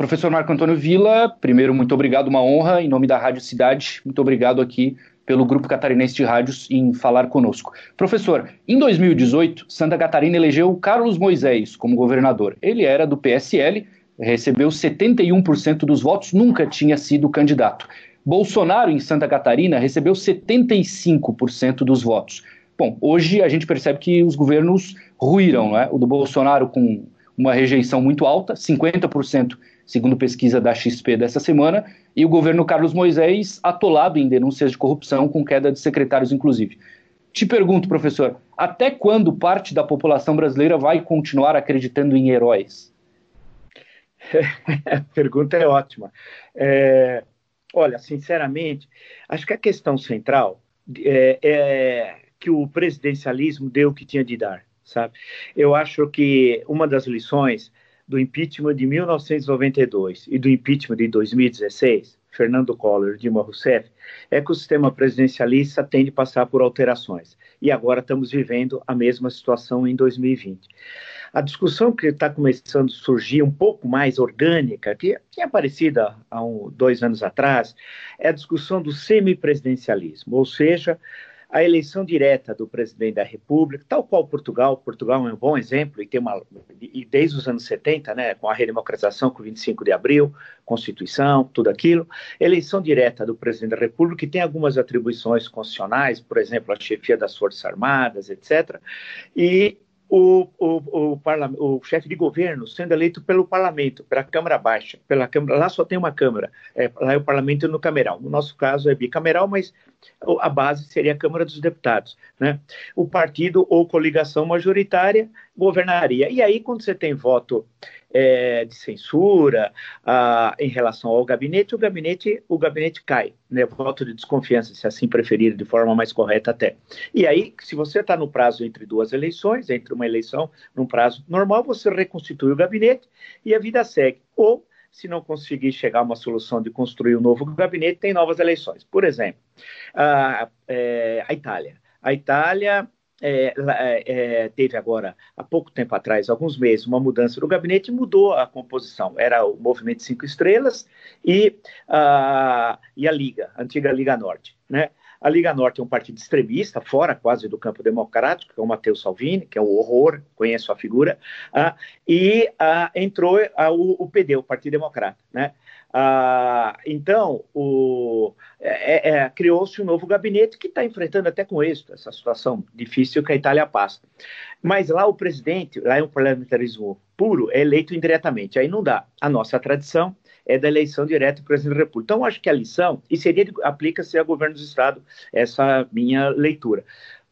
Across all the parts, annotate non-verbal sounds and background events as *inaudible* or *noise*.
Professor Marco Antônio Vila, primeiro, muito obrigado, uma honra, em nome da Rádio Cidade, muito obrigado aqui pelo Grupo Catarinense de Rádios em falar conosco. Professor, em 2018, Santa Catarina elegeu Carlos Moisés como governador. Ele era do PSL, recebeu 71% dos votos, nunca tinha sido candidato. Bolsonaro, em Santa Catarina, recebeu 75% dos votos. Bom, hoje a gente percebe que os governos ruíram, é? O do Bolsonaro com uma rejeição muito alta, 50%, segundo pesquisa da XP dessa semana, e o governo Carlos Moisés atolado em denúncias de corrupção, com queda de secretários, inclusive. Te pergunto, professor, até quando parte da população brasileira vai continuar acreditando em heróis? *laughs* a pergunta é ótima. É, olha, sinceramente, acho que a questão central é, é que o presidencialismo deu o que tinha de dar, sabe? Eu acho que uma das lições do impeachment de 1992 e do impeachment de 2016, Fernando Collor e Dilma Rousseff, é que o sistema presidencialista tem de passar por alterações. E agora estamos vivendo a mesma situação em 2020. A discussão que está começando a surgir um pouco mais orgânica, que tinha aparecido há um, dois anos atrás, é a discussão do semipresidencialismo, ou seja, a eleição direta do presidente da República, tal qual Portugal. Portugal é um bom exemplo e tem uma e desde os anos 70, né, com a redemocratização com 25 de abril, Constituição, tudo aquilo, eleição direta do presidente da República que tem algumas atribuições constitucionais, por exemplo, a chefia das Forças Armadas, etc. E o, o, o, o, chefe de governo sendo eleito pelo parlamento, pela Câmara Baixa, pela Câmara, lá só tem uma Câmara, é, lá é o parlamento cameral. No nosso caso é bicameral, mas a base seria a Câmara dos Deputados. Né? O partido ou coligação majoritária governaria. E aí, quando você tem voto é, de censura ah, em relação ao gabinete, o gabinete, o gabinete cai, né? Voto de desconfiança, se assim preferir, de forma mais correta até. E aí, se você está no prazo entre duas eleições, entre uma eleição num prazo normal, você reconstitui o gabinete e a vida segue. Ou se não conseguir chegar a uma solução de construir um novo gabinete, tem novas eleições. Por exemplo, a, é, a Itália. A Itália é, é, é, teve agora, há pouco tempo atrás, alguns meses, uma mudança no gabinete e mudou a composição. Era o Movimento Cinco Estrelas e, a, e a Liga, a antiga Liga Norte. Né? A Liga Norte é um partido extremista, fora quase do campo democrático, que é o Matteo Salvini, que é um horror, conheço a figura, ah, e ah, entrou ah, o, o, PD, o Partido Democrata. Né? Então, é, é, é, criou-se um novo gabinete que está enfrentando até com êxito essa situação difícil que a Itália passa. Mas lá o presidente, lá é um parlamentarismo puro, é eleito indiretamente. Aí não dá. A nossa tradição é da eleição direta do presidente da República. Então, acho que a lição, e seria aplica-se a governo do Estado, essa minha leitura.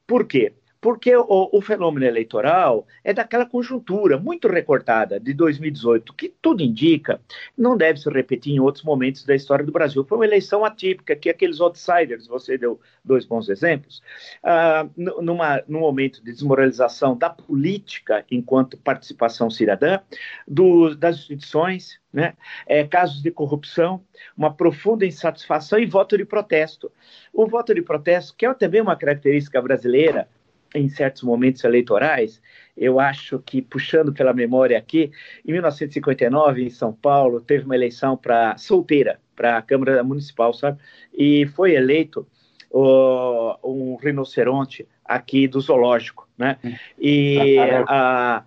Por quê? Porque o, o, fenômeno eleitoral é daquela conjuntura muito recortada de 2018, que tudo indica não deve se repetir em outros momentos da história do Brasil. Foi uma eleição atípica, que aqueles outsiders, você deu dois bons exemplos, ah, numa, num momento de desmoralização da política enquanto participação cidadã, do, das instituições, né? É, casos de corrupção, uma profunda insatisfação e voto de protesto. O voto de protesto, que é também uma característica brasileira, em certos momentos eleitorais, eu acho que, puxando pela memória aqui, em 1959, em São Paulo, teve uma eleição para solteira, para a Câmara Municipal, sabe? E foi eleito uh, um rinoceronte aqui do zoológico, né? E, a,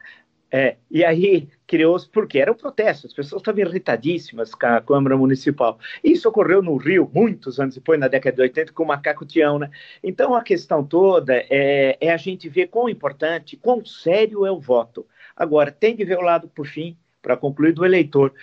é, e aí criou-se, porque era um protesto, as pessoas estavam irritadíssimas com a Câmara Municipal. Isso ocorreu no Rio, muitos anos depois, na década de 80, com o Macaco Tião, né? Então a questão toda é, é a gente ver quão importante, quão sério é o voto. Agora, tem que ver o lado, por fim, para concluir, do eleitor.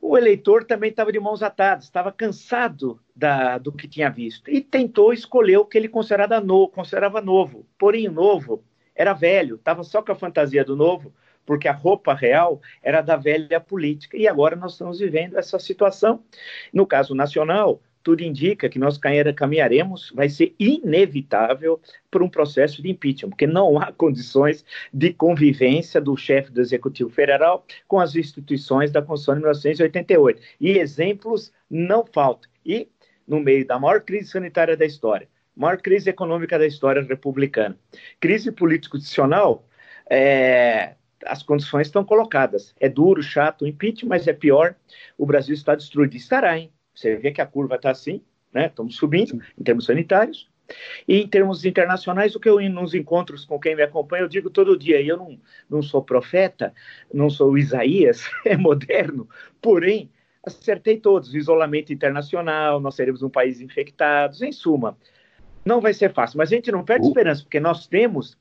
O eleitor também estava de mãos atadas, estava cansado da, do que tinha visto e tentou escolher o que ele considerava, no, considerava novo. Porém, novo era velho, estava só com a fantasia do novo, porque a roupa real era da velha política. E agora nós estamos vivendo essa situação. No caso nacional, tudo indica que nós caminharemos, vai ser inevitável por um processo de impeachment, porque não há *laughs* condições de convivência do chefe do Executivo Federal com as instituições da Constituição de 1988. E exemplos não faltam. E no meio da maior crise sanitária da história, maior crise econômica da história republicana. Crise político-institucional, é, as condições estão colocadas. É duro, chato, impeachment, mas é pior. O Brasil está destruído. Estará, hein? Você vê que a curva está assim, né? Estamos subindo em termos sanitários. E em termos internacionais, o que eu nos encontros com quem me acompanha, eu digo todo dia, eu não, não sou profeta, não sou Isaías, *laughs* é moderno, porém, acertei todos, isolamento internacional, nós seremos um país infectados, em suma, não vai ser fácil, mas a gente não perde esperança, porque nós temos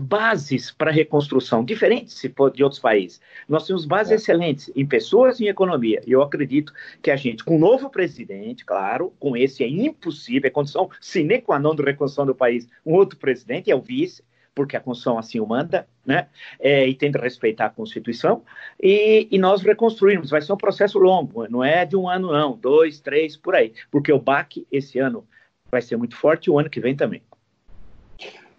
bases para reconstrução, diferentes de outros países. Nós temos bases é. excelentes em pessoas e em economia. E eu acredito que a gente, com um novo presidente, claro, com esse é impossível, é condição sine qua non de reconstrução do país, um outro presidente, é o vice, porque a Constituição assim o manda, né? É, e tem de respeitar a Constituição, e, e, nós reconstruímos. Vai ser um processo longo, não é de um ano, não, dois, três, por aí, porque o BAC esse ano vai ser muito forte e o ano que vem também.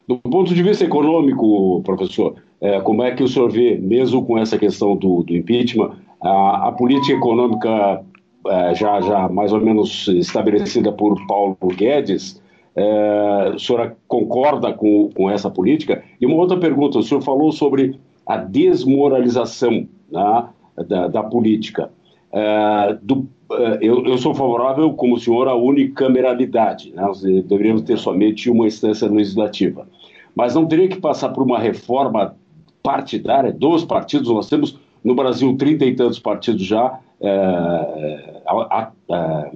Do ponto de vista econômico, professor, é, como é que o senhor vê, mesmo com essa questão do, do impeachment, a, a, política econômica é, já, já mais ou menos estabelecida por Paulo Guedes, é, o senhor concorda com, com essa política? E uma outra pergunta, o senhor falou sobre a desmoralização né, da, da, política. É, do, é, eu, eu, sou favorável, como o senhor, à unicameralidade. Né? Deveríamos ter somente uma instância legislativa mas não teria que passar por uma reforma partidária dos partidos. Nós temos no Brasil trinta e tantos partidos já é, a, a,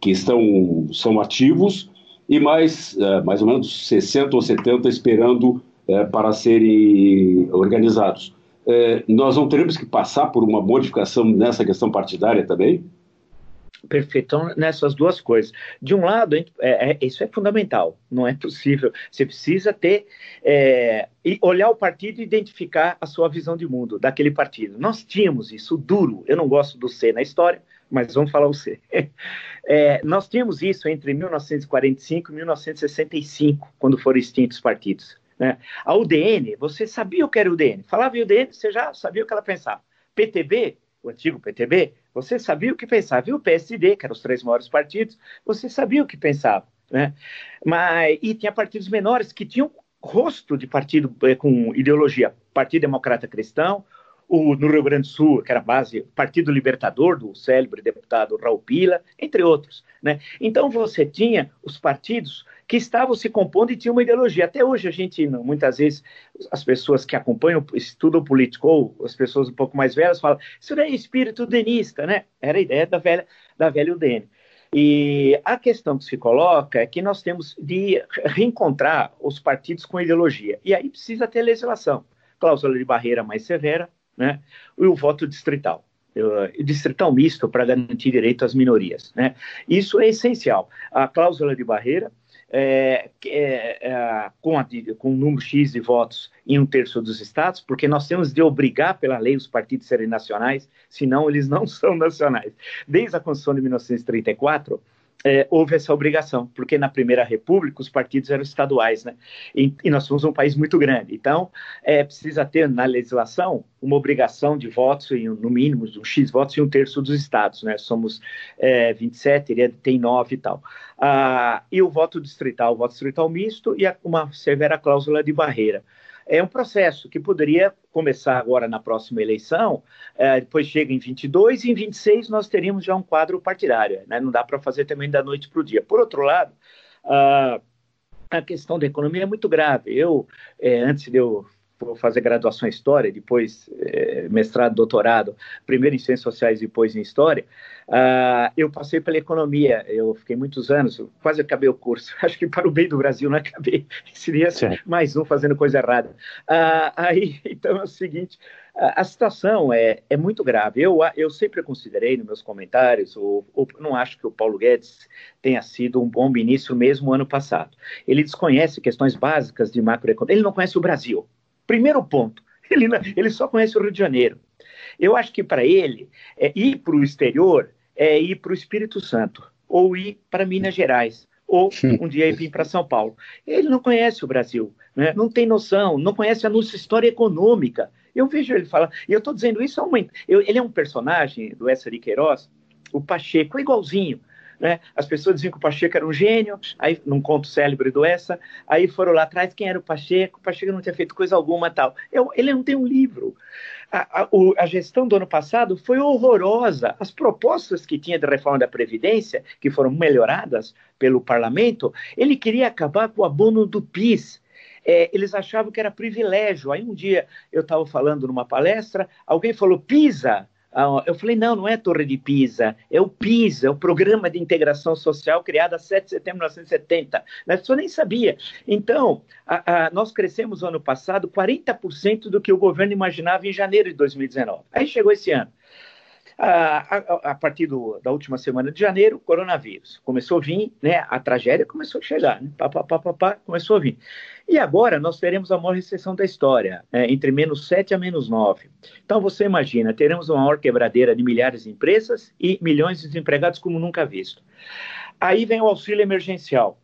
que estão são ativos e mais é, mais ou menos 60 ou 70 esperando é, para serem organizados. É, nós não teremos que passar por uma modificação nessa questão partidária também? Perfeitão nessas duas coisas. De um lado, é, é, isso é fundamental, não é possível. Você precisa ter é, olhar o partido e identificar a sua visão de mundo daquele partido. Nós tínhamos isso duro. Eu não gosto do C na história, mas vamos falar o C. *laughs* É, nós tínhamos isso entre 1945 e 1965, quando foram extintos os partidos. Né? A UDN, você sabia o que era UDN? Falava em UDN, você já sabia o que ela pensava. PTB, antigo PTB, você sabia o que pensava. E o PSD, que eram os três maiores partidos, você sabia o que pensava. Né? Mas, e tinha partidos menores que tinham rosto de partido eh, com ideologia. Partido Democrata Cristão, o, no Rio Grande do Sul, que era base, Partido Libertador, do célebre deputado Raul Pila, entre outros. Né? Então você tinha os partidos que estavam se compondo e tinham uma ideologia. Até hoje a gente, muitas vezes, as pessoas que acompanham, estudam político, ou as pessoas um pouco mais velhas, falam, isso não é espírito denista, né? Era a ideia da velha, da velha UDN. E a questão que se coloca é que nós temos de reencontrar os partidos com ideologia. E aí precisa ter legislação. Cláusula de barreira mais severa, né? E o voto distrital. O distrital misto para garantir direito às minorias. Né? Isso é essencial. A cláusula de barreira, é, é, é, com, a, com número X de votos em um terço dos estados, porque nós temos de obrigar pela lei os partidos serem nacionais, senão eles não *laughs* são nacionais. Desde a Constituição de 1934, é, houve essa obrigação, porque na Primeira República os partidos eram estaduais, né? E, e nós somos um país muito grande. Então, é, precisa ter na legislação uma obrigação de votos, em, no mínimo, um X votos em um terço dos estados, né? Somos é, 27, ele tem 9 e tal. Ah, e o voto distrital, o voto distrital misto e uma severa cláusula de barreira é um processo que poderia começar agora na próxima eleição, é, depois chega em 22 e em 26 nós teríamos já um quadro partidário, né? não dá para fazer também da noite para o dia. Por outro lado, uh, a questão da economia é muito grave. Eu, é, antes de eu fazer graduação em História, depois é, mestrado, doutorado, primeiro em Ciências Sociais, depois em História, uh, eu passei pela economia, eu fiquei muitos anos, quase acabei o curso, *laughs* acho que para o bem do Brasil não acabei, seria mais um fazendo coisa errada. Uh, aí, *laughs* então é o seguinte, a situação é, é muito grave. Eu, eu sempre considerei nos meus comentários, ou, ou, não acho que o Paulo Guedes tenha sido um bom ministro mesmo ano passado. Ele desconhece questões básicas de macroeconomia, ele não conhece o Brasil. Primeiro ponto, *laughs* ele, ele só conhece o Rio de Janeiro. Eu acho que para ele, é, ir para o exterior é ir para o Espírito Santo, ou ir para Minas Gerais, ou um dia ir para São Paulo. Ele não conhece o Brasil, né? não tem noção, não conhece a nossa história econômica. Eu vejo ele falar, e eu estou dizendo isso, eu, ele é um personagem do Essa de Queiroz, o Pacheco, é igualzinho. Né? As pessoas diziam que o Pacheco era um gênio, aí num conto célebre do essa, aí foram lá atrás, quem era o Pacheco? O Pacheco não tinha feito coisa alguma tal. Eu, ele não tem um livro. A, a, a, gestão do ano passado foi horrorosa. As propostas que tinha de reforma da Previdência, que foram melhoradas pelo parlamento, ele queria acabar com o abono do PIS. É, eles achavam que era privilégio. Aí um dia eu estava falando numa palestra, alguém falou: PISA eu falei, não, não é a Torre de Pisa, é o PISA, é o Programa de Integração Social criado a 7 de setembro de 1970. A pessoa nem sabia. Então, a, a, nós crescemos no ano passado 40% do que o governo imaginava em janeiro de 2019. Aí chegou esse ano. A, a, partir do, da última semana de janeiro, coronavírus. Começou a vir, né? A tragédia começou a chegar, né? Pá, pá, pá, pá, pá, começou a vir. E agora nós teremos a maior recessão da história, é, entre menos 7 a menos 9. Então você imagina, teremos uma maior quebradeira de milhares de empresas e milhões de desempregados como nunca visto. Aí vem o auxílio emergencial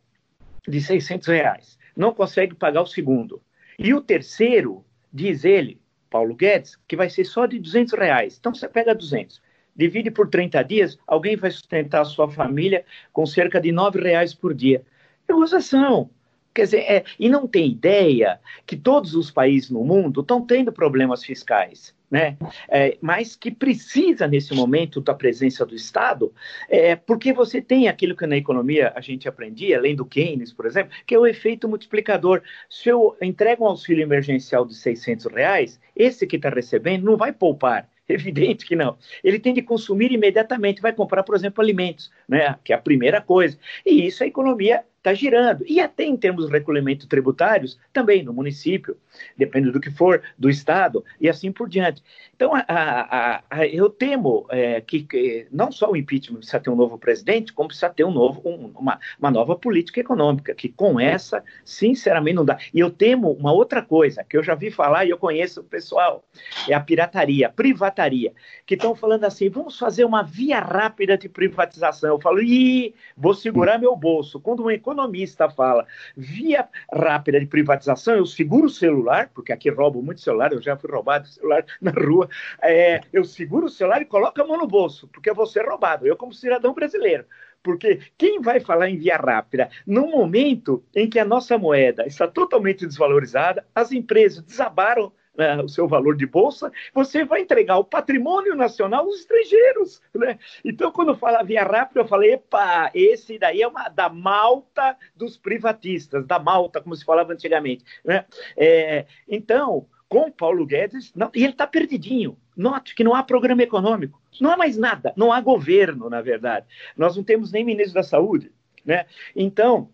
de 600 reais. Não consegue pagar o segundo. E o terceiro, diz ele, Paulo Guedes, que vai ser só de 200 reais. Então você pega 200 divide por 30 dias, alguém vai sustentar a sua família com cerca de R$ reais por dia. É gozação. Quer dizer, é, e não tem ideia que todos os países no mundo estão tendo problemas fiscais, né? É, mas que precisa, nesse momento, da presença do Estado, é, porque você tem aquilo que na economia a gente aprendia, além do Keynes, por exemplo, que é o efeito multiplicador. Se eu entrego um auxílio emergencial de 600 reais, esse que está recebendo não vai poupar, *laughs* Evidente que não. Ele tem de consumir imediatamente, vai comprar, por exemplo, alimentos, né? que é a primeira coisa. E isso a economia está girando. E até em termos de recolhimento tributários, também no município, depende do que for, do Estado, e assim por diante. Então, a, a, a, eu temo é, que, que, não só o impeachment precisa ter um novo presidente, como precisa ter um novo, um, uma, uma nova política econômica, que com essa, sinceramente, não dá. E eu temo uma outra coisa, que eu já vi falar e eu conheço o pessoal, é a pirataria, a privataria, que estão falando assim, vamos fazer uma via rápida de privatização. Eu falo, ih, vou segurar meu bolso. Quando um economista fala via rápida de privatização, eu seguro o celular, porque aqui roubo muito celular, eu já fui roubado celular *laughs* na rua, é, eu seguro o celular e coloco a mão no bolso, porque eu vou ser roubado, eu como cidadão brasileiro. Porque quem vai falar em via rápida no momento em que a nossa moeda está totalmente desvalorizada, as empresas desabaram né, o seu valor de bolsa, você vai entregar o patrimônio nacional aos estrangeiros. Né? Então, quando fala via rápida, eu falei, epa, esse daí é uma da malta dos privatistas, da malta, como se falava antigamente. Né? É, então, com Paulo Guedes, não, e ele está perdidinho. Note que não há programa econômico, não há mais nada, não há governo, na verdade. Nós não temos nem ministro da Saúde. Né? Então,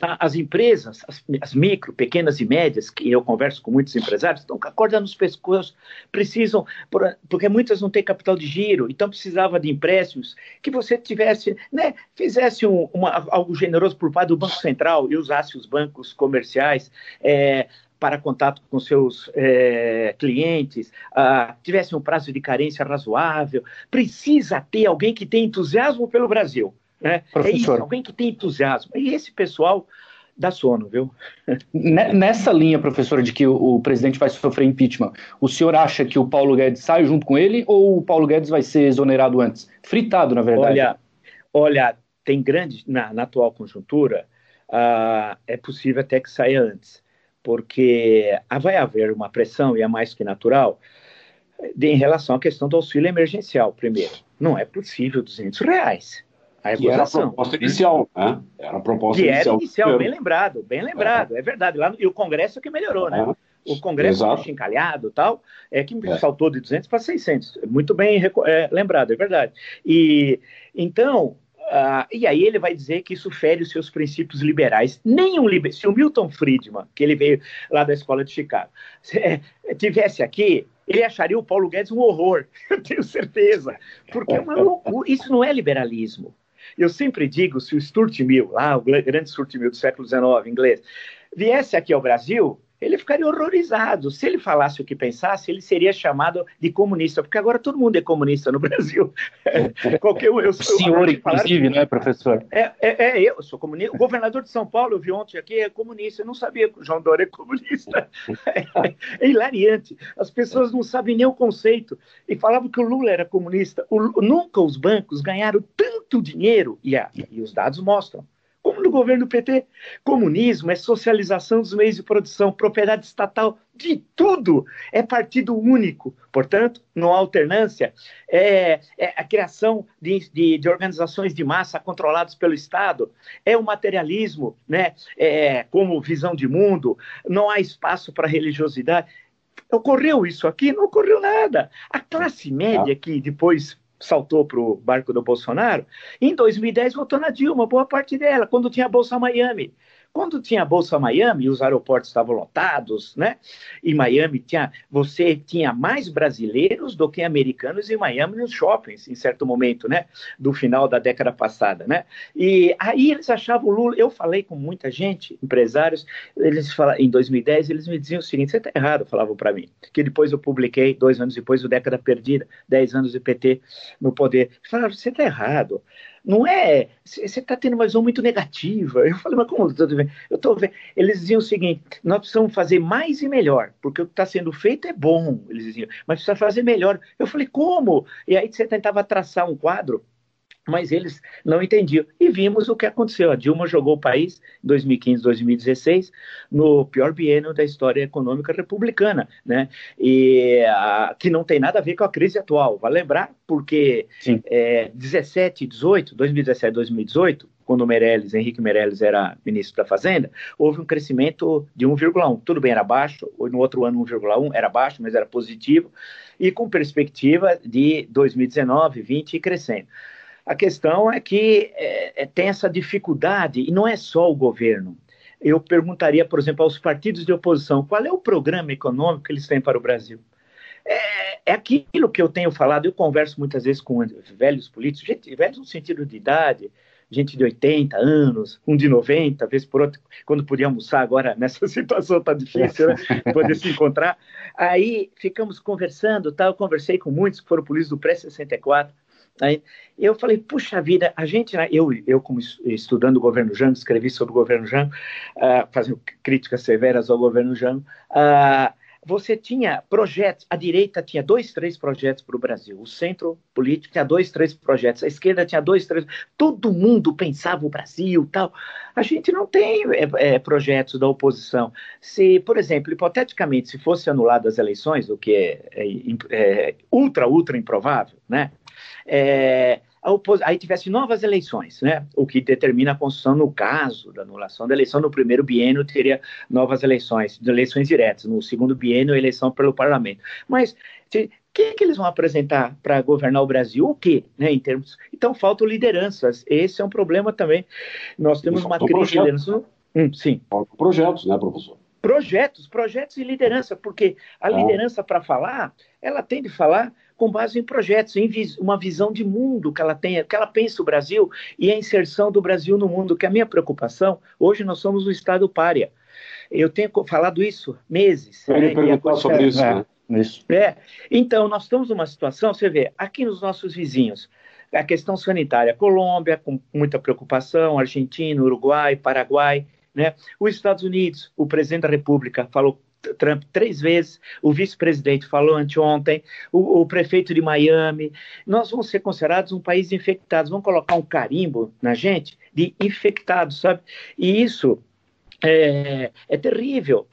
as empresas, as, as, micro, pequenas e médias, que eu converso com muitos empresários, estão com a corda nos pescoços, precisam, porque muitas não têm capital de giro, então precisava de empréstimos, que você tivesse, né, fizesse um, uma, algo generoso por parte do Banco Central e usasse os bancos comerciais é, para contato com seus é, clientes, tivesse um prazo de carência razoável, precisa ter alguém que tenha entusiasmo pelo Brasil. Né? É isso, alguém que tem entusiasmo. E esse pessoal dá sono, viu? *laughs* Nessa linha, professor, de que o, presidente vai sofrer impeachment, o senhor acha que o Paulo Guedes sai junto com ele ou o Paulo Guedes vai ser exonerado antes? Fritado, na verdade. Olha, olha tem grande, na, na atual conjuntura, uh, é possível até que saia antes, porque vai haver uma pressão, e é mais que natural, de, em relação à questão do auxílio emergencial, primeiro. Não é possível 200 reais. A que era a proposta inicial, né? Era a proposta que inicial. Era inicial, bem lembrado, bem lembrado, é, é verdade. Lá no, e o Congresso é que melhorou, né? O Congresso encalhado tal, é que é. saltou de 200 para 600. Muito bem é, lembrado, é verdade. E então, uh, e aí ele vai dizer que isso fere os seus princípios liberais. Nenhum liber... se o Milton Friedman, que ele veio lá da escola de Chicago, se, tivesse aqui, ele acharia o Paulo Guedes um horror, *laughs* eu tenho certeza, porque é uma *laughs* loucura. Isso não é liberalismo. Eu sempre digo, se o Stuart Mill, lá, o grande Stuart Mill do século XIX, inglês, viesse aqui ao Brasil, ele ficaria horrorizado. Se ele falasse o que pensasse, ele seria chamado de comunista, porque agora todo mundo é comunista no *laughs* Brasil. Qualquer um, eu sou, o senhor, inclusive, né, professor? É, é, é, eu sou comunista. O governador de São Paulo, eu vi ontem aqui, é comunista. Eu não sabia que o João Dória é comunista. É, é hilariante. As pessoas não sabem nem o conceito. E falavam que o Lula era comunista. O, nunca os bancos ganharam tanto dinheiro, e, a, e os dados mostram, como no governo PT. Comunismo é socialização dos meios de produção, propriedade estatal de tudo, é partido único. Portanto, não há alternância, é, é a criação de, de, de, organizações de massa controladas pelo Estado, é o materialismo, né, é, como visão de mundo, não há espaço para religiosidade. Ocorreu isso aqui? Não ocorreu nada. A classe média que depois saltou para o barco do Bolsonaro, em 2010 votou na Dilma, boa parte dela, quando tinha a Bolsa Miami. Quando tinha a Bolsa Miami, os aeroportos estavam lotados, né? E Miami tinha, você tinha mais brasileiros do que americanos em Miami nos shoppings, em certo momento, né? Do final da década passada, né? E aí eles achavam o Lula. Eu falei com muita gente, empresários, eles falam, em 2010 eles me diziam o seguinte: você está errado, falavam para mim. Que depois eu publiquei, dois anos depois, o Década Perdida, dez anos de PT no poder. Falaram, você está errado não é. Você está tendo uma visão muito negativa. Eu falei, mas como eu estou vendo? Eu estou vendo. Eles diziam o seguinte: nós precisamos fazer mais e melhor, porque o que está sendo feito é bom. Eles diziam, mas precisa fazer melhor. Eu falei, como? E aí você tentava traçar um quadro mas eles não entendiam. E vimos o que aconteceu. A Dilma jogou o país em 2015, 2016 no pior biênio da história econômica republicana, né? E a, que não tem nada a ver com a crise atual. Vai lembrar porque é, 17, 18, 2017, 2018 quando o Meirelles, Henrique Meirelles era ministro da Fazenda, houve um crescimento de 1,1. Tudo bem, era baixo, no outro ano 1,1 era baixo, mas era positivo, e com perspectiva de 2019, 20 e crescendo. A questão é que é, é, tem essa dificuldade, e não é só o governo. Eu perguntaria, por exemplo, aos partidos de oposição, qual é o programa econômico que eles têm para o Brasil? É, é aquilo que eu tenho falado, eu converso muitas vezes com velhos políticos, gente, velhos no sentido de idade, gente de 80 anos, um de 90, vez por outra, quando podia almoçar, agora *laughs* nessa situação está difícil, né? *laughs* Poder se encontrar. Aí ficamos conversando, tá? eu conversei com muitos que foram políticos do pré-64, Aí eu falei, puxa vida, a gente, eu, eu como estudando o governo Jango, escrevi sobre o governo Jango, uh, fazendo críticas severas ao governo Jango, uh, você tinha projetos, a direita tinha dois, três projetos para o Brasil, o centro político tinha dois, três projetos, a esquerda tinha dois, três, todo mundo pensava o Brasil tal. A gente não tem é, é, projetos da oposição. Se, por exemplo, hipoteticamente, se fosse anuladas as eleições, o que é, é, é ultra, ultra improvável, né? é, aí tivesse novas eleições, né? O que determina a Constituição no caso da anulação da eleição no primeiro biênio teria novas eleições, eleições diretas. No segundo biênio, eleição pelo parlamento. Mas o que, que eles vão apresentar para governar o Brasil? O quê? Né, em termos... Então, faltam lideranças. Esse é um problema também. Nós temos uma crise de liderança. Hum, sim. Faltam projetos, né, professor? Projetos, projetos e liderança, porque a ah. liderança, para falar, ela tem de falar com base em projetos, em vis uma visão de mundo que ela tenha, que ela pense o Brasil e a inserção do Brasil no mundo, que é a minha preocupação, hoje nós somos um Estado párea. Eu tenho falado isso meses. Eu né, perguntar sobre isso, é, né? isso. É. Então, nós estamos numa situação, você vê, aqui nos nossos vizinhos, a questão sanitária, Colômbia, com muita preocupação, Argentina, Uruguai, Paraguai, né? Os Estados Unidos, o presidente da República falou Trump três vezes, o vice-presidente falou anteontem, o, o, prefeito de Miami. Nós vamos ser considerados um país de infectados, vamos colocar um carimbo na gente de infectados, sabe? E isso é, é terrível.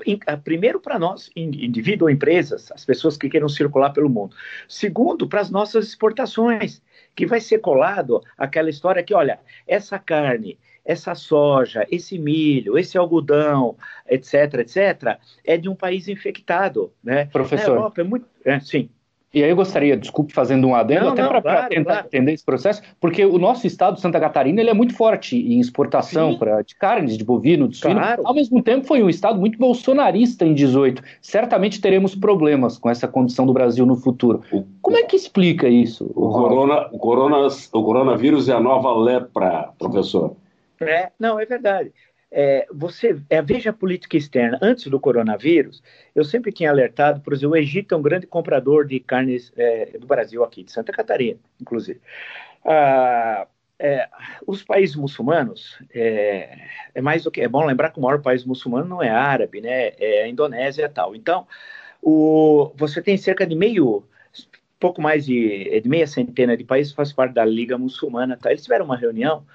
Primeiro, para nós, indivíduo ou empresas, as pessoas que queiram circular pelo mundo. Segundo, para as nossas exportações, que vai ser colado aquela história que, olha, essa carne essa soja, esse milho, esse algodão, etc., etc., é de um país infectado, né? Professor. Na Europa é muito... É, sim. E aí eu gostaria, desculpe, fazendo um adendo, não, até para claro, tentar claro. entender esse processo, porque o nosso estado, Santa Catarina, ele é muito forte em exportação pra, de carnes, de bovino, de suíno. Claro. Ao mesmo tempo, foi um estado muito bolsonarista em 18. Certamente teremos problemas com essa condição do Brasil no futuro. Como é que explica isso? O, corona, o, corona, o coronavírus é a nova lepra, professor. É, não, é verdade. É, você é, veja a política externa. Antes do coronavírus, eu sempre tinha alertado, por exemplo, o Egito é um grande comprador de carnes é, do Brasil aqui, de Santa Catarina, inclusive. Ah, é, os países muçulmanos é, é, mais do que é bom lembrar que o maior país muçulmano não é árabe, né? É a Indonésia e tal. Então, o, você tem cerca de meio pouco mais de, de, meia centena de países faz parte da Liga Muçulmana. Tá? Eles tiveram uma reunião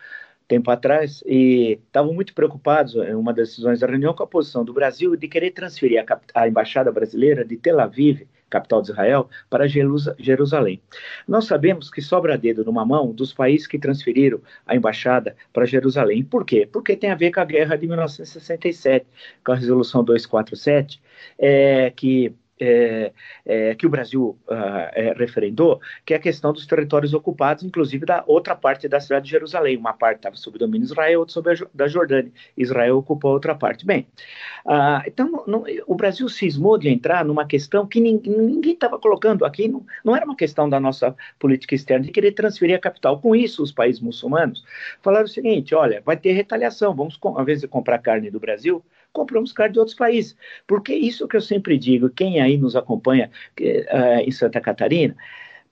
tempo atrás e estavam muito preocupados em uma das decisões da reunião com a posição do Brasil de querer transferir a, a embaixada brasileira de Tel Aviv capital de Israel, para Jerusalém. Nós sabemos que sobra dedo numa mão dos países que transferiram a embaixada para Jerusalém. Por quê? Porque tem a ver com a guerra de 1967, com a resolução 247, é, que é, é, que o Brasil uh, é, referendou, que é a questão dos territórios ocupados, inclusive da outra parte da cidade de Jerusalém. Uma parte estava sob domínio de Israel, outra sob a da Jordânia. Israel ocupou a outra parte. Bem, uh, então não, o Brasil cismou de entrar numa questão que ninguém estava colocando aqui, não, não, era uma questão da nossa política externa, de querer transferir a capital. Com isso, os países muçulmanos falaram o seguinte: olha, vai ter retaliação, vamos, ao invés de comprar carne do Brasil, compramos carne de outros países. Porque isso que eu sempre digo, quem aí nos acompanha uh, em Santa Catarina,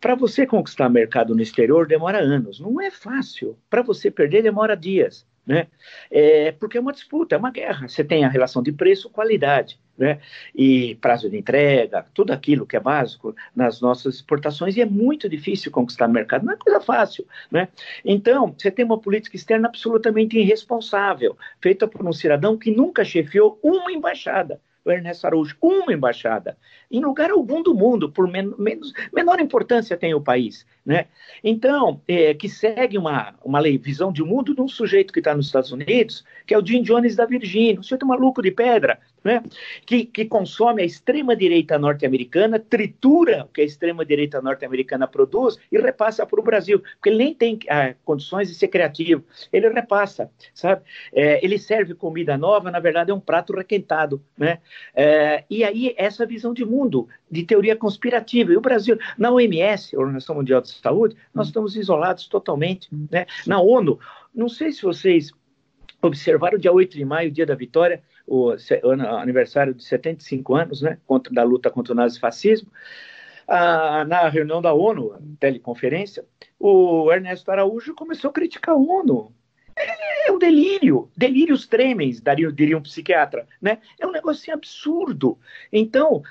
para você conquistar mercado no exterior demora anos, não é fácil. Para você perder demora dias né? É, porque é uma disputa, é uma guerra. Você tem a relação de preço-qualidade, né? E prazo de entrega, tudo aquilo que é básico nas nossas exportações, e é muito difícil conquistar mercado, não é coisa fácil, né? Então, você tem uma política externa absolutamente irresponsável, feita por um cidadão que nunca chefiou uma embaixada o Ernesto Araújo, uma embaixada, em lugar algum do mundo, por men menos, menor importância tem o país. Né? Então, é, que segue uma, uma lei, visão de mundo de um sujeito que está nos Estados Unidos, que é o Jim Jones da Virgínia, um sujeito maluco de pedra, né? que, que consome a extrema-direita norte-americana, tritura o que a extrema-direita norte-americana produz e repassa para o Brasil, porque ele nem tem ah, condições de ser criativo, ele repassa, sabe? É, ele serve comida nova, na verdade é um prato requentado, né? É, e aí essa visão de mundo, de teoria conspirativa, e o Brasil, na OMS, Organização Mundial de Saúde, nós estamos isolados totalmente, né? Na ONU, não sei se vocês observaram dia 8 de maio, dia da vitória, o, aniversário de 75 anos, né, contra, da luta contra o nazifascismo, ah, na reunião da ONU, teleconferência, o Ernesto Araújo começou a criticar a ONU. É um delírio, delírios tremens, daria, diria um psiquiatra, né? É um assim, absurdo. Então,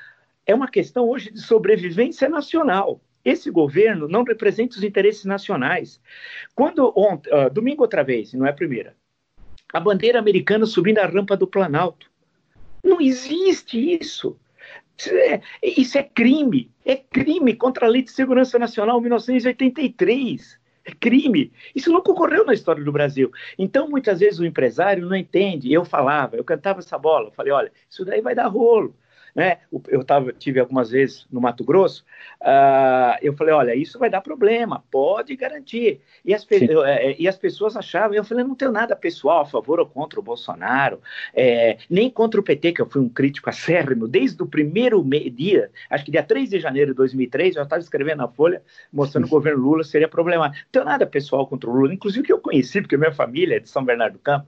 é uma questão hoje de sobrevivência nacional. Esse governo não representa os interesses nacionais. Quando ontem, uh, domingo outra vez, não é a primeira, a bandeira americana subindo a rampa do Planalto. Não existe isso. Isso é, é crime. É crime contra a Lei de Segurança Nacional 1983. É crime. Isso nunca ocorreu na história do Brasil. Então, muitas vezes, o empresário não entende. Eu falava, eu cantava essa bola. Eu falei, olha, isso daí vai dar rolo. Né? Eu tava, tive algumas vezes no Mato Grosso, uh, eu falei, olha, isso vai dar problema, pode garantir. E as, eu, é, e as pessoas achavam, eu falei, não tenho nada pessoal a favor ou contra o Bolsonaro, é, nem contra o PT, que eu fui um crítico acérrimo, desde o primeiro dia, acho que dia 3 de janeiro de 2003, eu estava escrevendo na Folha, mostrando que o governo Lula seria problemático. Não tenho nada pessoal contra o Lula, inclusive que eu conheci, porque minha família é de São Bernardo do Campo,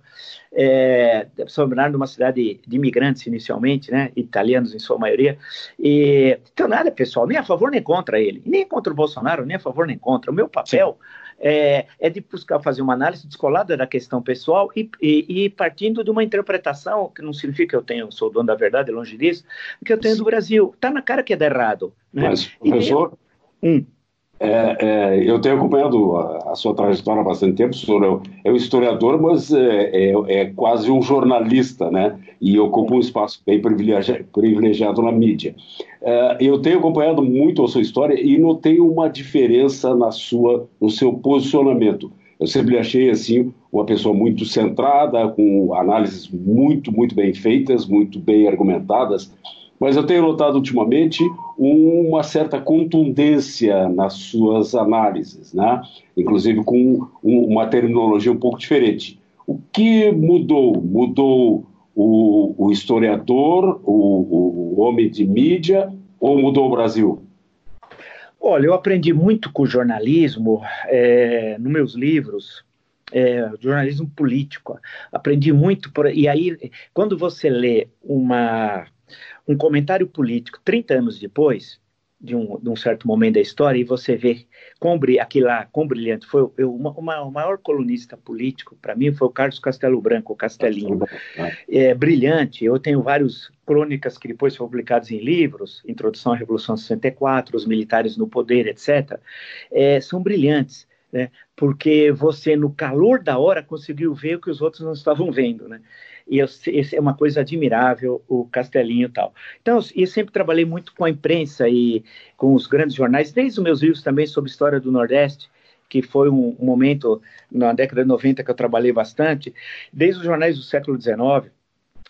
é, São Bernardo, uma cidade de imigrantes inicialmente, né, italianos em sua maioria, e então nada pessoal, nem a favor nem contra ele, nem contra o Bolsonaro, nem a favor nem contra. O meu papel é, é, de buscar fazer uma análise descolada da questão pessoal e, e, e, partindo de uma interpretação, que não significa que eu tenho, sou dono da verdade, longe disso, que eu tenho do Brasil. Está na cara que é errado. Né? Mas, professor, e, hum. É, é, eu tenho acompanhado a, a, sua trajetória há bastante tempo, senhor é, é um historiador, mas é, quase um jornalista, né? E ocupa um espaço bem privilegiado, privilegiado na mídia. É, eu tenho acompanhado muito a sua história e notei uma diferença na sua, no seu posicionamento. Eu sempre achei assim uma pessoa muito centrada, com análises muito, muito bem feitas, muito bem argumentadas mas eu tenho notado ultimamente uma certa contundência nas suas análises, né? inclusive com uma terminologia um pouco diferente. O que mudou? Mudou o, o historiador, o, o, homem de mídia, ou mudou o Brasil? Olha, eu aprendi muito com o jornalismo, é, nos meus livros, é, jornalismo político. Aprendi muito, por, e aí, quando você lê uma um comentário político 30 anos depois, de um, de um, certo momento da história e você vê quão, aquilo lá, quão brilhante foi. Eu, uma, uma, o maior colunista político, para mim, foi o Carlos Castelo Branco, o Castelinho. É, brilhante. Eu tenho várias crônicas que depois foram publicadas em livros, Introdução à Revolução 64, Os Militares no Poder, etc. É, são brilhantes. Né? Porque você, no calor da hora, conseguiu ver o que os outros não estavam vendo, né? e eu, é uma coisa admirável, o Castelinho e tal. Então, eu sempre trabalhei muito com a imprensa e com os grandes jornais, desde os meus livros também sobre história do Nordeste, que foi um, um momento na década de 90 que eu trabalhei bastante, desde os jornais do século XIX,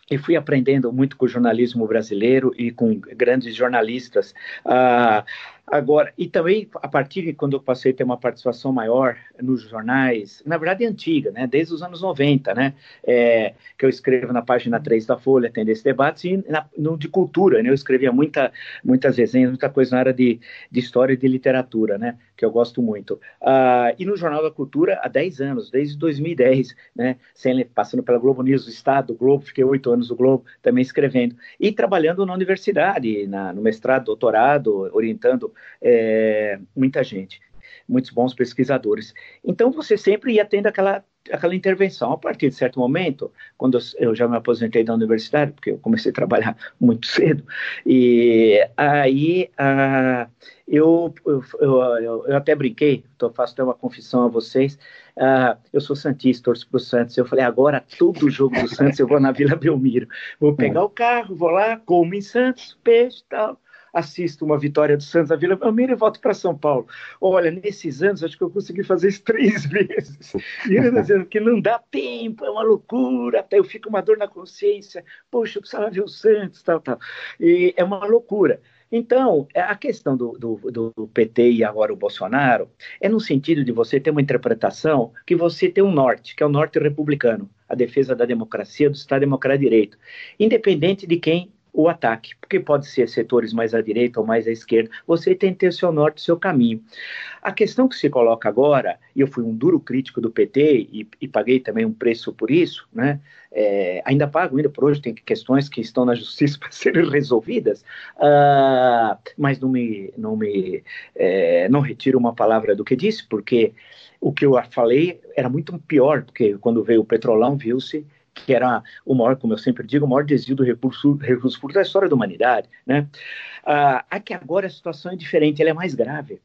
e fui aprendendo muito com o jornalismo brasileiro e com grandes jornalistas. Ah, Agora, e também a partir de quando eu passei a ter uma participação maior nos jornais, na verdade antiga, né, desde os anos 90, né, é, que eu escrevo na página 3 da Folha, Tendência Debates, e na, no, de cultura, né, eu escrevia muita, muitas resenhas, muita coisa na área de, de história e de literatura, né, que eu gosto muito. Uh, e no Jornal da Cultura há 10 anos, desde 2010, né, sem, passando pela Globo News do Estado, do Globo, fiquei oito anos no Globo, também escrevendo, e trabalhando na universidade, na, no mestrado, doutorado, orientando é, muita gente, muitos bons pesquisadores. Então você sempre ia tendo aquela aquela intervenção. A partir de certo momento, quando eu já me aposentei da universidade, porque eu comecei a trabalhar *laughs* muito cedo, e aí uh, eu, eu, eu, eu, até brinquei, tô, faço até uma confissão a vocês, uh, eu sou Santista, torço para o Santos, eu falei, agora todo jogo do Santos eu vou na Vila Belmiro, vou pegar o carro, vou lá, como em Santos, peixe e tal, assisto uma vitória do Santos na Vila Belmiro e volto para São Paulo. Olha, nesses anos, acho que eu consegui fazer isso *laughs* três vezes. E eu *laughs* dizendo que não dá tempo, é uma loucura, até eu fico uma dor na consciência. Poxa, eu precisava ver o Santos, tal, tal. E é uma loucura. Então, é, a questão do, do, do, PT e agora o Bolsonaro é no sentido de você ter uma interpretação que você tem um norte, que é o norte republicano, a defesa da democracia, do Estado Democrático de Direito, independente de quem o ataque, porque pode ser setores mais à direita ou mais à esquerda, você tem que ter o seu norte, o seu caminho. A questão que se coloca agora, e eu fui um duro crítico do PT e, e paguei também um preço por isso, né? É, ainda pago, ainda por hoje tem questões que estão na justiça *laughs* para serem resolvidas, uh, mas não me, não me, é, não retiro uma palavra do que disse, porque o que eu falei era muito pior, porque quando veio o petrolão viu-se que era o maior, como eu sempre digo, o maior desvio do recurso, recurso público da história da humanidade. Né? Ah, aqui agora a situação é diferente, ela é mais grave.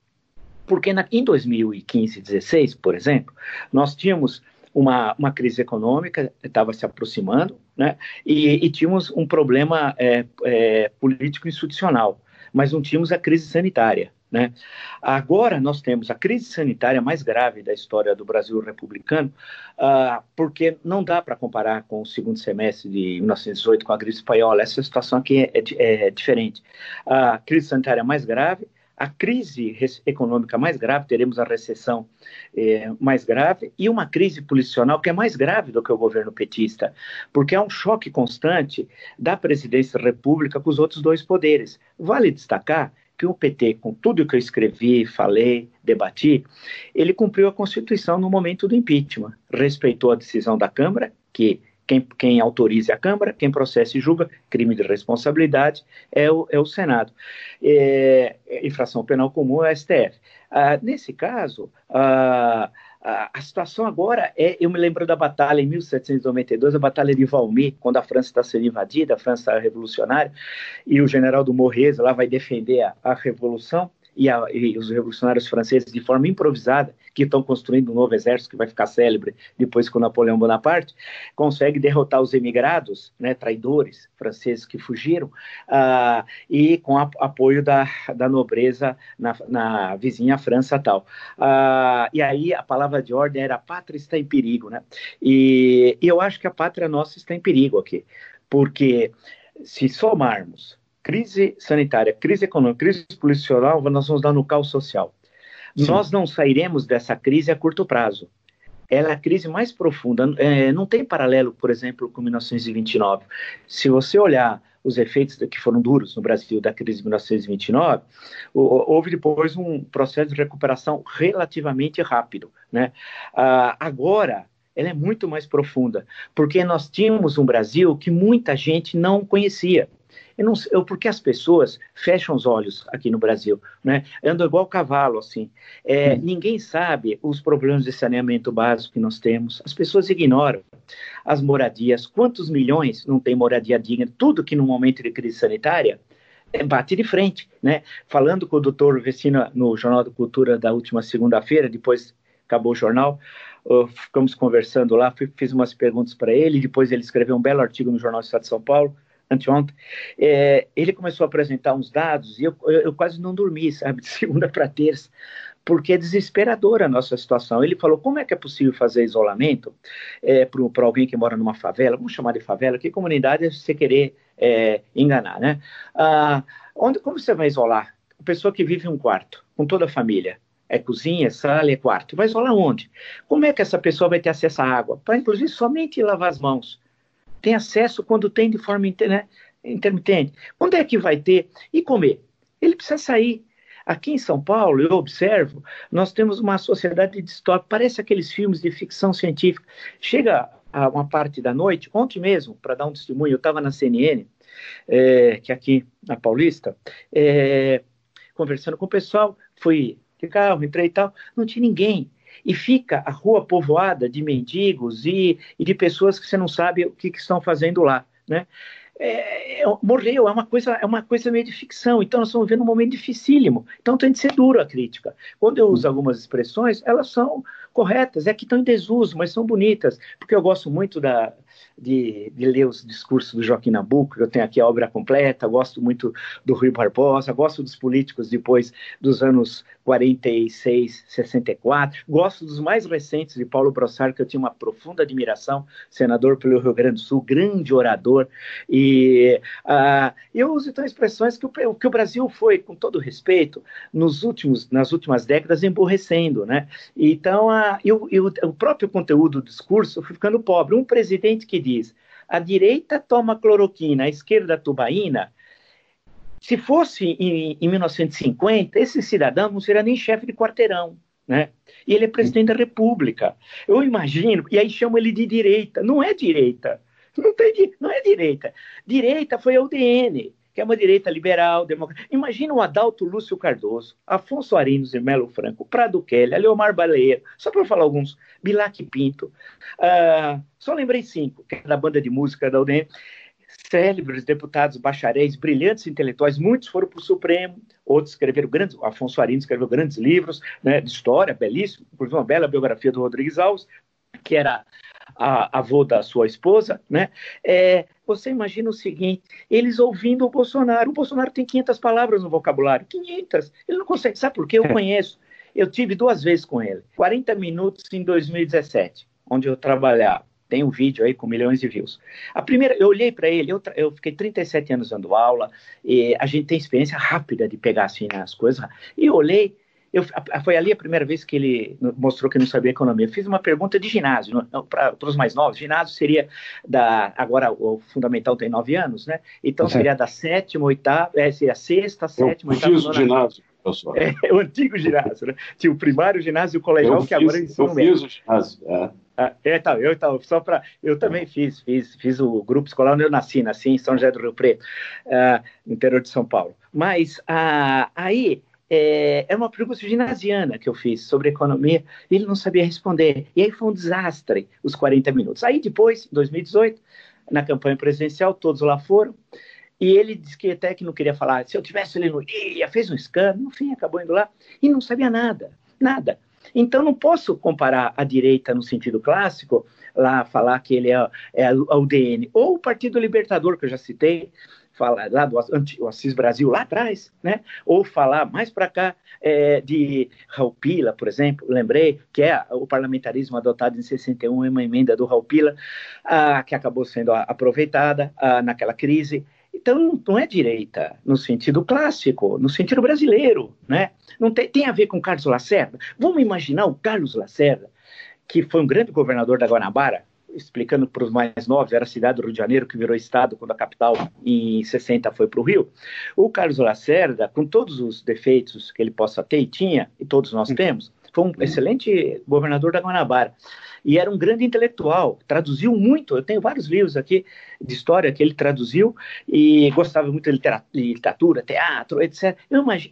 Porque na, em 2015 16, por exemplo, nós tínhamos uma, uma crise econômica, estava se aproximando, né? e, e tínhamos um problema é, é, político-institucional, mas não tínhamos a crise sanitária. Né? Agora nós temos a crise sanitária mais grave da história do Brasil republicano, uh, porque não dá para comparar com o segundo semestre de 1918 com a gripe espanhola. Essa situação aqui é, é, é diferente. A crise sanitária mais grave, a crise econômica mais grave, teremos a recessão eh, mais grave e uma crise policial que é mais grave do que o governo petista, porque há um choque constante da presidência da República com os outros dois poderes. Vale destacar que o PT, com tudo que eu escrevi, falei, debati, ele cumpriu a Constituição no momento do impeachment, respeitou a decisão da Câmara, que quem, quem autoriza a Câmara, quem processa e julga, crime de responsabilidade, é o, é o Senado. É, infração penal comum é o STF. Ah, nesse caso, ah, a, situação agora é, eu me lembro da batalha em 1792, a batalha de Valmy, quando a França está sendo invadida, a França revolucionária, e o general do Morrez lá vai defender a, a revolução, e, a, e, os revolucionários franceses, de forma improvisada, que estão construindo um novo exército que vai ficar célebre depois com Napoleão Bonaparte, consegue derrotar os emigrados, né, traidores franceses que fugiram, uh, e com a, apoio da, da nobreza na, na vizinha França tal. Uh, e aí a palavra de ordem era a pátria está em perigo, né? E, e eu acho que a pátria nossa está em perigo aqui, porque se somarmos crise sanitária, crise econômica, crise policial, nós vamos dar no caos social. Sim. Nós não sairemos dessa crise a curto prazo. Ela é a crise mais profunda. É, não tem paralelo, por exemplo, com 1929. Se você olhar os efeitos que foram duros no Brasil da crise de 1929, houve depois um processo de recuperação relativamente rápido. Né? Ah, agora, ela é muito mais profunda, porque nós tínhamos um Brasil que muita gente não conhecia. Eu não, eu, porque as pessoas fecham os olhos aqui no Brasil, né? Andam igual cavalo, assim. É, hum. Ninguém sabe os problemas de saneamento básico que nós temos. As pessoas ignoram as moradias. Quantos milhões não tem moradia digna? Tudo que no momento de crise sanitária é, bate de frente, né? Falando com o doutor Vecina no Jornal da Cultura da última segunda-feira, depois acabou o jornal, uh, ficamos conversando lá, fiz umas perguntas para ele, depois ele escreveu um belo artigo no Jornal do Estado de São Paulo, anteontem, é, ele começou a apresentar uns dados e eu, eu, eu quase não dormi, *laughs* sabe, de segunda para terça, porque é desesperadora a nossa situação. Ele falou: como é que é possível fazer isolamento é, para alguém que mora numa favela? Vamos chamar de favela, que comunidade é você querer é, enganar, né? Ah, onde, como você vai isolar? A pessoa que vive em um quarto, com toda a família. É cozinha, é sala, é quarto. Vai isolar onde? Como é que essa pessoa vai ter acesso à água? Para, inclusive, somente lavar as mãos tem acesso quando tem de forma né, intermitente. Quando é que vai ter? E comer? Ele precisa sair. Aqui em São Paulo, eu observo, nós temos uma sociedade distópica, parece aqueles filmes de ficção científica. Chega a uma parte da noite, ontem mesmo, para dar um testemunho, eu estava na CNN, é, que é aqui na Paulista, é, conversando com o pessoal, fui de carro, entrei e tal, não tinha ninguém e fica a rua povoada de mendigos e, e de pessoas que você não sabe o que, que estão fazendo lá, né? É, é, morreu, é uma coisa, é uma coisa meio de ficção. Então nós estamos vivendo um momento dificílimo. Então tem de ser duro a crítica. Quando eu uso algumas expressões, elas são corretas, é que estão em desuso, mas são bonitas, porque eu gosto muito da, de, de, ler os discursos do Joaquim Nabuco, eu tenho aqui a obra completa, gosto muito do Rui Barbosa, gosto dos políticos depois dos anos 46, 64, gosto dos mais recentes de Paulo Brossard, que eu tinha uma profunda admiração, senador pelo Rio Grande do Sul, grande orador, e uh, eu uso então expressões que o, que o Brasil foi, com todo respeito, nos últimos, nas últimas décadas emborrecendo, né? Então, uh, e, o, e o, o próprio conteúdo do discurso foi ficando pobre. Um presidente que diz a direita toma cloroquina, a esquerda tubaína. Se fosse em, em 1950, esse cidadão não seria nem chefe de quarteirão. Né? E ele é presidente da República. Eu imagino, e aí chamam ele de direita. Não é direita. Não, tem, não é direita. Direita foi a UDN que é uma direita liberal, democrática. Imagina o Adalto Lúcio Cardoso, Afonso Arinos e Melo Franco, Prado Kelly, Leomar Baleia, só para falar alguns, Bilac Pinto, uh, só lembrei cinco, que é da banda de música da UDN, célebres deputados, bacharéis, brilhantes intelectuais, muitos foram para o Supremo, outros escreveram grandes, Afonso Arinos escreveu grandes livros né, de história, belíssimo, inclusive uma bela biografia do Rodrigues Alves, que era a, avô da sua esposa, né? É, você imagina o seguinte: eles ouvindo o Bolsonaro. O Bolsonaro tem 500 palavras no vocabulário. 500. Ele não consegue. Sabe por quê? Eu é. conheço. Eu tive duas vezes com ele. 40 minutos em 2017, onde eu trabalhava. Tem um vídeo aí com milhões de views. A primeira, eu olhei para ele, eu, eu, fiquei 37 anos dando aula, e a gente tem experiência rápida de pegar assim as coisas. E eu olhei, eu, foi ali a primeira vez que ele mostrou que não sabia economia. Eu fiz uma pergunta de ginásio, para os mais novos. Ginásio seria da. Agora o fundamental tem nove anos, né? Então seria da sétima, oitava, é, seria sexta, sétima, eu oitava. Fiz o ginásio. É, *laughs* o antigo ginásio, né? Tinha o primário ginásio e o colegial, eu que agora é ensino Eu fiz o ginásio, é. Ah, é, tá, eu, tá, só para eu também fiz, fiz, fiz o grupo escolar onde eu nasci, nasci em São José do Rio Preto, uh, interior de São Paulo. Mas uh, aí é, é uma pergunta ginasiana que eu fiz sobre economia e ele não sabia responder. E aí foi um desastre os 40 minutos. Aí depois, em 2018, na campanha presidencial, todos lá foram. E ele disse que até que não queria falar. Se eu tivesse, ele não iria, fez um escândalo, no fim acabou indo lá e não sabia nada, nada. Então não posso comparar a direita no sentido clássico, lá falar que ele é, é a UDN, ou o Partido Libertador, que eu já citei, falar lá do Assis Brasil lá atrás, né? Ou falar mais para cá é, de Raul Pila, por exemplo, lembrei que é o parlamentarismo adotado em 61, uma emenda do Raul Pila, ah, que acabou sendo aproveitada ah, naquela crise. Então, não é direita no sentido clássico, no sentido brasileiro, né? Não tem, tem a ver com Carlos Lacerda. Vamos imaginar o Carlos Lacerda, que foi um grande governador da Guanabara, explicando para os mais novos, era a cidade do Rio de Janeiro que virou estado quando a capital em 60 foi para o Rio. O Carlos Lacerda, com todos os defeitos que ele possa ter e tinha, e todos nós hum. temos, foi um excelente governador da Guanabara e era um grande intelectual, traduziu muito. Eu tenho vários livros aqui de história que ele traduziu e gostava muito de literatura, teatro, etc.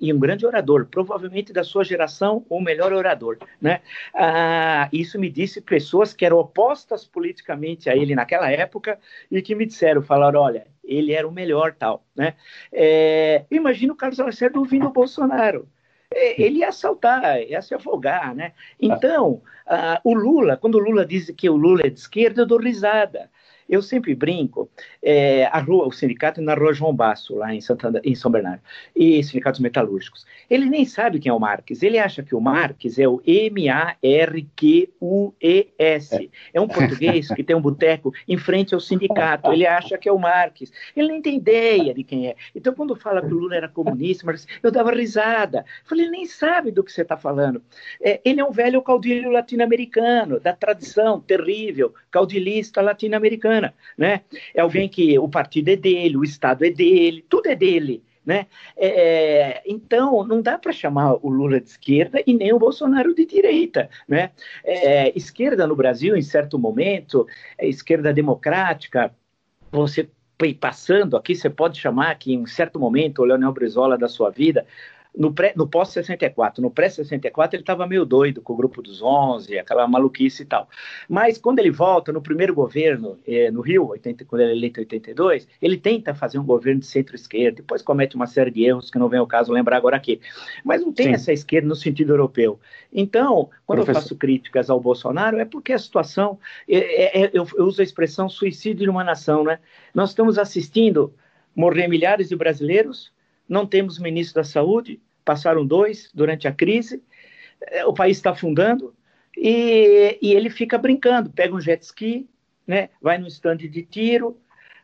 E um grande orador, provavelmente da sua geração, o melhor orador. Né? Ah, isso me disse pessoas que eram opostas politicamente a ele naquela época e que me disseram, falaram, olha, ele era o melhor tal. Né? É, imagina o Carlos Lacerda ouvindo o Bolsonaro. É, ele ia assaltar, ia se afogar, né? Então, uh, o Lula, quando o Lula diz que o Lula é de esquerda, eu dou risada. Eu sempre brinco, é, a rua, o sindicato é na rua João Basso, lá em, Santana, em São Bernardo, e sindicatos metalúrgicos. Ele nem sabe quem é o Marques, ele acha que o Marques é o M-A-R-Q-U-E-S. É um português que tem um boteco em frente ao sindicato, ele acha que é o Marques. Ele nem tem ideia de quem é. Então, quando fala que o Lula era comunista, eu dava risada. Eu falei, ele nem sabe do que você está falando. É, ele é um velho caudilho latino-americano, da tradição terrível, caudilista latino-americano né? É alguém que o partido é dele, o Estado é dele, tudo é dele. Né? É, então, não dá para chamar o Lula de esquerda e nem o Bolsonaro de direita. Né? É, esquerda no Brasil, em certo momento, é esquerda democrática, você passando aqui, você pode chamar que em certo momento o Leonel Brizola da sua vida no, pré, no pós-64, no pré-64, ele estava meio doido com o grupo dos 11, aquela maluquice e tal. Mas quando ele volta no primeiro governo, eh, no Rio, 80, quando ele é eleito em 82, ele tenta fazer um governo de centro-esquerda, depois comete uma série de erros que não vem ao caso lembrar agora aqui. Mas não tem Sim. essa esquerda no sentido europeu. Então, quando Professor... eu faço críticas ao Bolsonaro, é porque a situação, é, é, eu, eu uso a expressão suicídio de uma nação, né? Nós estamos assistindo morrer milhares de brasileiros, não temos ministro da Saúde, passaram dois durante a crise, é, o país está afundando, e, e, ele fica brincando, pega um jet ski, né, vai no estande de tiro,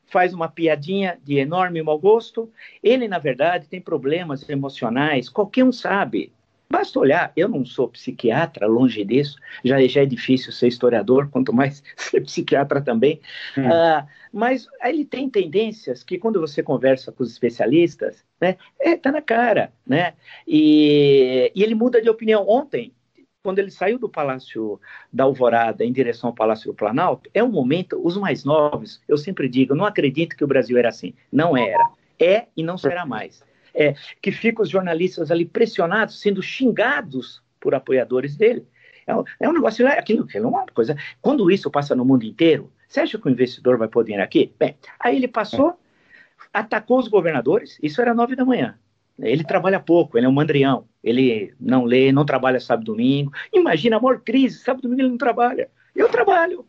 faz uma piadinha de enorme mau gosto. Ele, na verdade, tem problemas emocionais, qualquer um sabe. Basta olhar, eu não sou psiquiatra, longe disso, já, já é difícil ser historiador, quanto mais *laughs* ser psiquiatra também. Hum. Uh, mas ele tem tendências que, quando você conversa com os especialistas, né, é, tá na cara, né? E, e ele muda de opinião. Ontem, quando ele saiu do Palácio da Alvorada em direção ao Palácio do Planalto, é um momento, os mais novos, eu sempre digo, não acredito que o Brasil era assim. Não era. É e não será mais é, que ficam os jornalistas ali pressionados, sendo xingados por apoiadores dele. É, um, é um negócio, é aquilo, aquilo é uma coisa. Quando isso passa no mundo inteiro, você acha que o investidor vai poder ir aqui? Bem, aí ele passou, atacou os governadores, isso era nove da manhã. Ele trabalha pouco, ele é um mandrião, ele não lê, não trabalha sábado e domingo. Imagina a maior crise, sábado e domingo ele não trabalha. Eu trabalho,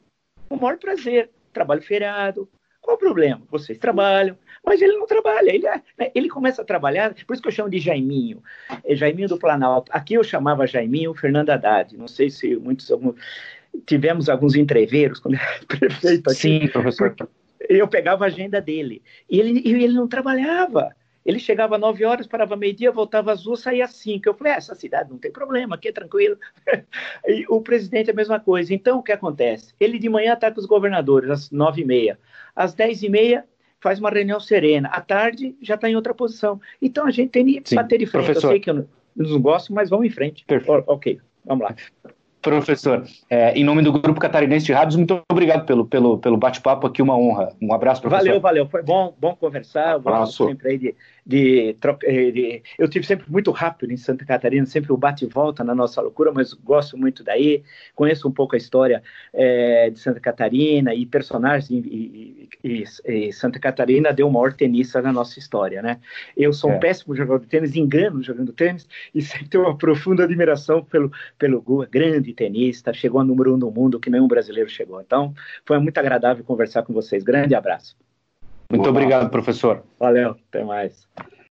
com o maior prazer, trabalho feriado. Qual o problema? Vocês trabalham, mas ele não trabalha, ele, é, né, ele começa a trabalhar, por isso que eu chamo de Jaiminho, é Jaiminho do Planalto. Aqui eu chamava Jaiminho Fernando Haddad, não sei se muitos tivemos alguns entreveiros quando era *laughs* prefeito aqui. Sim, professor. Eu pegava a agenda dele, e ele, e ele não trabalhava. Ele chegava às 9 horas, parava meio-dia, voltava às duas, saía às 5. Eu falei, ah, essa cidade não tem problema, aqui é tranquilo. *laughs* e o presidente é a mesma coisa. Então, o que acontece? Ele de manhã ataca os governadores às 9 e meia. Às 10 e meia, faz uma reunião serena. À tarde já está em outra posição. Então a gente tem que Sim, bater de frente. Professor. Eu sei que eu não, não gosto, mas vamos em frente. Perfeito. ok, vamos lá. Professor, é, em nome do Grupo Catarinense de Rádios, muito obrigado pelo, pelo, pelo bate-papo aqui, uma honra. Um abraço, professor. Valeu, valeu. Foi bom, bom conversar. Abraço. sempre aí de, de, eh, de, eu tive sempre muito rápido em Santa Catarina, sempre o bate e volta na nossa loucura, mas gosto muito daí, conheço um pouco a história é, de Santa Catarina e personagens e, e, e, Santa Catarina deu o maior tenista na nossa história, né? Eu sou um é. péssimo jogador de tênis, engano jogando tênis e *laughs* sempre tenho uma profunda admiração pelo pelo Gua, grande tenista, chegou a número um no mundo que nenhum brasileiro chegou. Então, foi muito agradável conversar com vocês. Grande abraço. Muito obrigado, professor. Valeu, até mais.